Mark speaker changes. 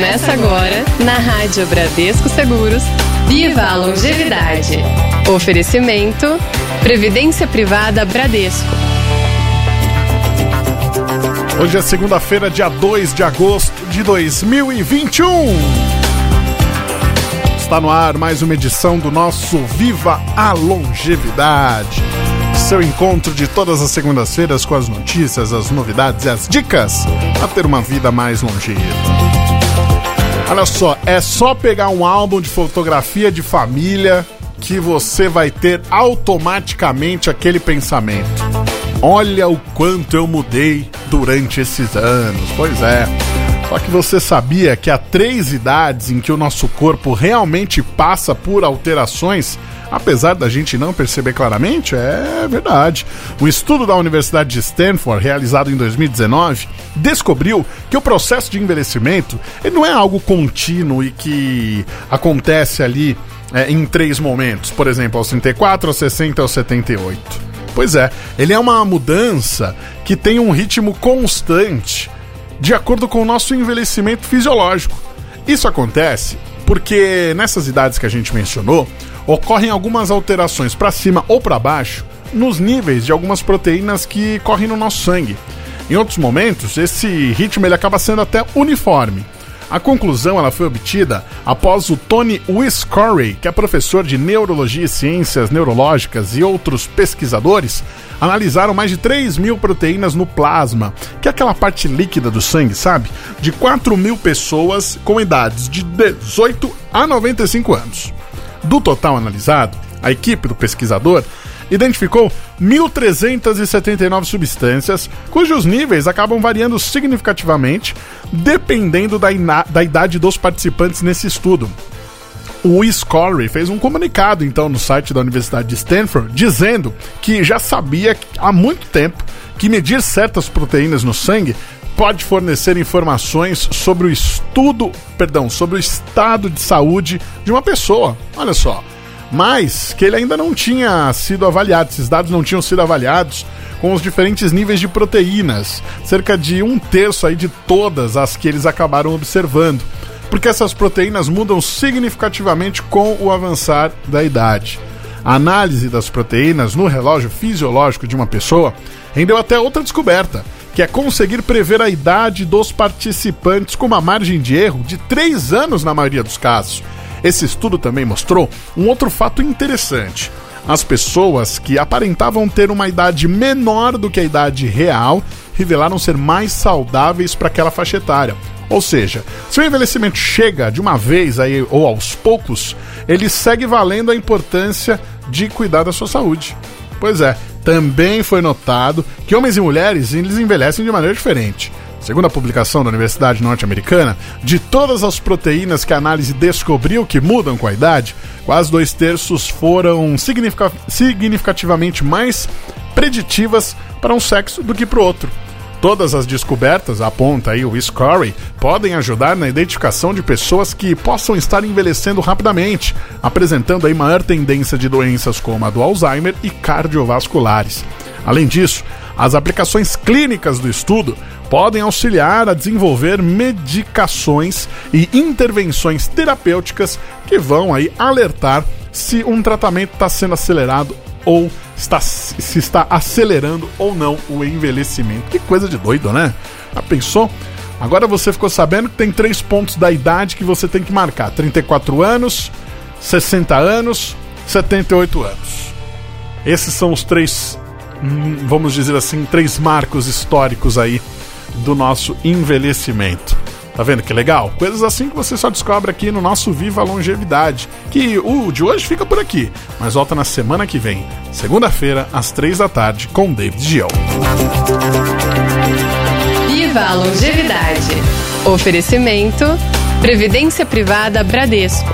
Speaker 1: Começa agora na Rádio Bradesco Seguros. Viva a longevidade. Oferecimento Previdência Privada Bradesco.
Speaker 2: Hoje é segunda-feira, dia 2 de agosto de 2021. Está no ar mais uma edição do nosso Viva a Longevidade. Seu encontro de todas as segundas-feiras com as notícias, as novidades e as dicas para ter uma vida mais longeva. Olha só, é só pegar um álbum de fotografia de família que você vai ter automaticamente aquele pensamento. Olha o quanto eu mudei durante esses anos. Pois é. Só que você sabia que há três idades em que o nosso corpo realmente passa por alterações, apesar da gente não perceber claramente? É verdade. Um estudo da Universidade de Stanford, realizado em 2019, descobriu que o processo de envelhecimento não é algo contínuo e que acontece ali é, em três momentos, por exemplo, aos 34, aos 60, aos 78. Pois é, ele é uma mudança que tem um ritmo constante de acordo com o nosso envelhecimento fisiológico. Isso acontece porque nessas idades que a gente mencionou, ocorrem algumas alterações para cima ou para baixo nos níveis de algumas proteínas que correm no nosso sangue. Em outros momentos, esse ritmo ele acaba sendo até uniforme. A conclusão ela foi obtida após o Tony Wiscorey, que é professor de Neurologia e Ciências Neurológicas e outros pesquisadores, analisaram mais de 3 mil proteínas no plasma, que é aquela parte líquida do sangue, sabe? De 4 mil pessoas com idades de 18 a 95 anos. Do total analisado, a equipe do pesquisador identificou 1.379 substâncias, cujos níveis acabam variando significativamente dependendo da, da idade dos participantes nesse estudo. O Scorey fez um comunicado então no site da Universidade de Stanford dizendo que já sabia há muito tempo que medir certas proteínas no sangue pode fornecer informações sobre o estudo, perdão, sobre o estado de saúde de uma pessoa. Olha só, mas que ele ainda não tinha sido avaliado, esses dados não tinham sido avaliados com os diferentes níveis de proteínas, cerca de um terço aí de todas as que eles acabaram observando, porque essas proteínas mudam significativamente com o avançar da idade. A análise das proteínas no relógio fisiológico de uma pessoa rendeu até outra descoberta, que é conseguir prever a idade dos participantes com uma margem de erro de 3 anos na maioria dos casos. Esse estudo também mostrou um outro fato interessante. As pessoas que aparentavam ter uma idade menor do que a idade real revelaram ser mais saudáveis para aquela faixa etária. Ou seja, se o envelhecimento chega de uma vez aí ou aos poucos, ele segue valendo a importância de cuidar da sua saúde. Pois é, também foi notado que homens e mulheres eles envelhecem de maneira diferente. Segundo a publicação da Universidade Norte-Americana, de todas as proteínas que a análise descobriu que mudam com a idade, quase dois terços foram significativamente mais preditivas para um sexo do que para o outro. Todas as descobertas, aponta aí o Scorey, podem ajudar na identificação de pessoas que possam estar envelhecendo rapidamente, apresentando aí maior tendência de doenças como a do Alzheimer e cardiovasculares. Além disso, as aplicações clínicas do estudo podem auxiliar a desenvolver medicações e intervenções terapêuticas que vão aí alertar se um tratamento está sendo acelerado ou está, se está acelerando ou não o envelhecimento. Que coisa de doido, né? Já pensou? Agora você ficou sabendo que tem três pontos da idade que você tem que marcar: 34 anos, 60 anos, 78 anos. Esses são os três, hum, vamos dizer assim, três marcos históricos aí do nosso envelhecimento. Tá vendo que legal? Coisas assim que você só descobre aqui no nosso Viva Longevidade. Que o de hoje fica por aqui, mas volta na semana que vem, segunda-feira, às três da tarde, com David Giel.
Speaker 1: Viva a Longevidade. Oferecimento: Previdência Privada Bradesco.